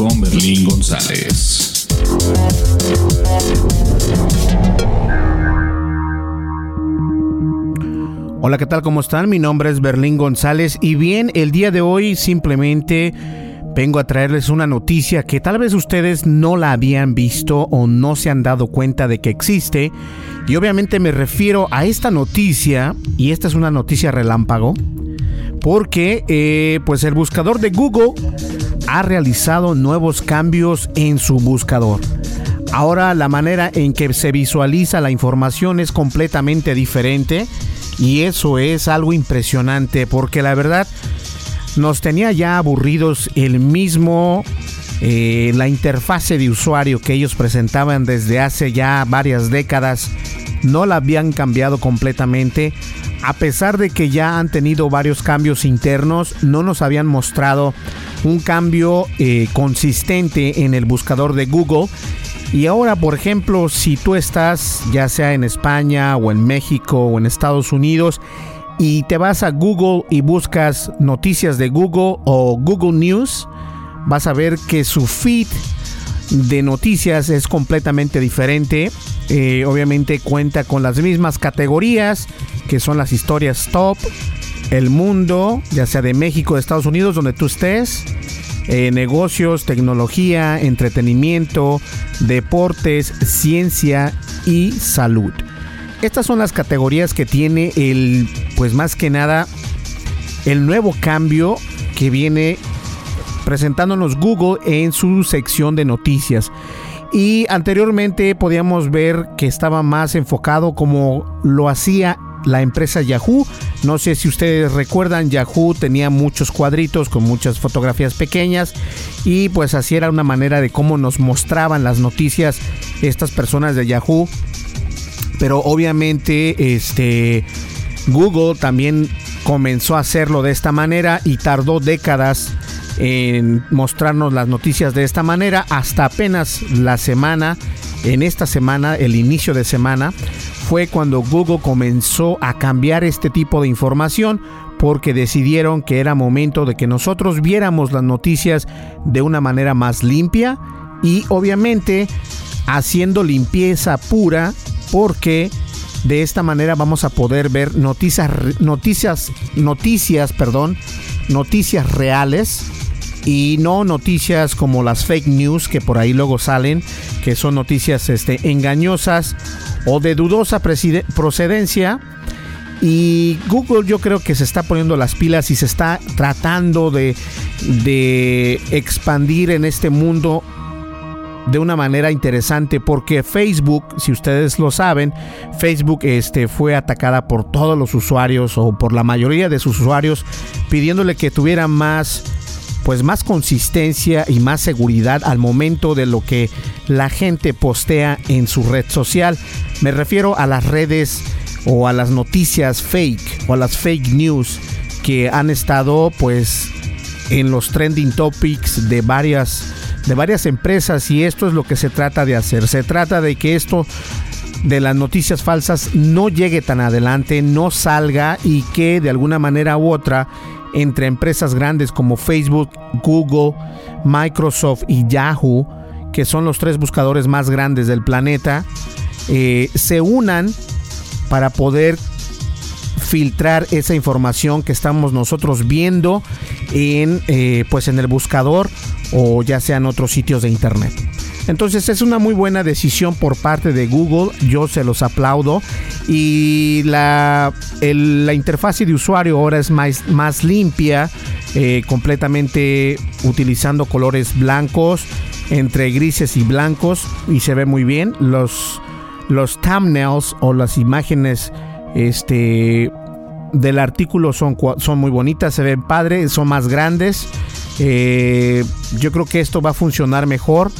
Con Berlín González. Hola, ¿qué tal? ¿Cómo están? Mi nombre es Berlín González y bien, el día de hoy simplemente vengo a traerles una noticia que tal vez ustedes no la habían visto o no se han dado cuenta de que existe. Y obviamente me refiero a esta noticia, y esta es una noticia relámpago, porque eh, pues el buscador de Google ha realizado nuevos cambios en su buscador. Ahora la manera en que se visualiza la información es completamente diferente y eso es algo impresionante porque la verdad nos tenía ya aburridos el mismo eh, la interfase de usuario que ellos presentaban desde hace ya varias décadas no la habían cambiado completamente a pesar de que ya han tenido varios cambios internos no nos habían mostrado un cambio eh, consistente en el buscador de Google y ahora, por ejemplo, si tú estás ya sea en España o en México o en Estados Unidos y te vas a Google y buscas noticias de Google o Google News, vas a ver que su feed de noticias es completamente diferente. Eh, obviamente cuenta con las mismas categorías que son las historias top, el mundo, ya sea de México, de Estados Unidos, donde tú estés eh, negocios, tecnología, entretenimiento, deportes, ciencia y salud. Estas son las categorías que tiene el, pues más que nada, el nuevo cambio que viene presentándonos Google en su sección de noticias. Y anteriormente podíamos ver que estaba más enfocado como lo hacía la empresa Yahoo. No sé si ustedes recuerdan, Yahoo tenía muchos cuadritos con muchas fotografías pequeñas y pues así era una manera de cómo nos mostraban las noticias estas personas de Yahoo. Pero obviamente este Google también comenzó a hacerlo de esta manera y tardó décadas en mostrarnos las noticias de esta manera. Hasta apenas la semana en esta semana, el inicio de semana, fue cuando Google comenzó a cambiar este tipo de información porque decidieron que era momento de que nosotros viéramos las noticias de una manera más limpia y obviamente haciendo limpieza pura porque de esta manera vamos a poder ver noticias noticias noticias, perdón, noticias reales y no noticias como las fake news que por ahí luego salen, que son noticias este, engañosas o de dudosa procedencia. Y Google yo creo que se está poniendo las pilas y se está tratando de, de expandir en este mundo de una manera interesante porque Facebook, si ustedes lo saben, Facebook este, fue atacada por todos los usuarios o por la mayoría de sus usuarios pidiéndole que tuviera más pues más consistencia y más seguridad al momento de lo que la gente postea en su red social. Me refiero a las redes o a las noticias fake o a las fake news que han estado pues en los trending topics de varias de varias empresas y esto es lo que se trata de hacer. Se trata de que esto de las noticias falsas no llegue tan adelante, no salga y que de alguna manera u otra entre empresas grandes como Facebook, Google, Microsoft y Yahoo, que son los tres buscadores más grandes del planeta, eh, se unan para poder filtrar esa información que estamos nosotros viendo en eh, pues en el buscador o ya sean otros sitios de internet. Entonces es una muy buena decisión por parte de Google, yo se los aplaudo y la, la interfase de usuario ahora es más, más limpia, eh, completamente utilizando colores blancos, entre grises y blancos y se ve muy bien. Los, los thumbnails o las imágenes este, del artículo son, son muy bonitas, se ven padres, son más grandes. Eh, yo creo que esto va a funcionar mejor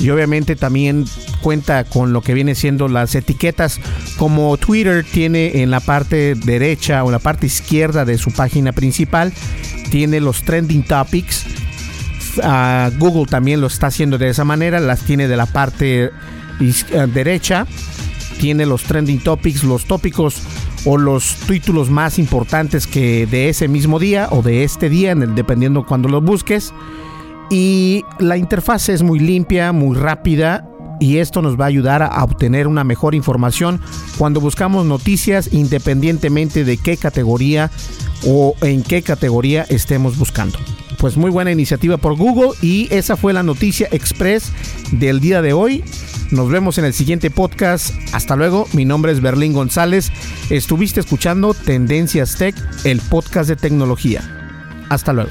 y obviamente también cuenta con lo que viene siendo las etiquetas como Twitter tiene en la parte derecha o en la parte izquierda de su página principal tiene los trending topics uh, Google también lo está haciendo de esa manera las tiene de la parte uh, derecha tiene los trending topics los tópicos o los títulos más importantes que de ese mismo día o de este día, dependiendo cuando los busques. Y la interfaz es muy limpia, muy rápida y esto nos va a ayudar a obtener una mejor información cuando buscamos noticias independientemente de qué categoría o en qué categoría estemos buscando. Pues muy buena iniciativa por Google y esa fue la noticia express del día de hoy. Nos vemos en el siguiente podcast. Hasta luego. Mi nombre es Berlín González. Estuviste escuchando Tendencias Tech, el podcast de tecnología. Hasta luego.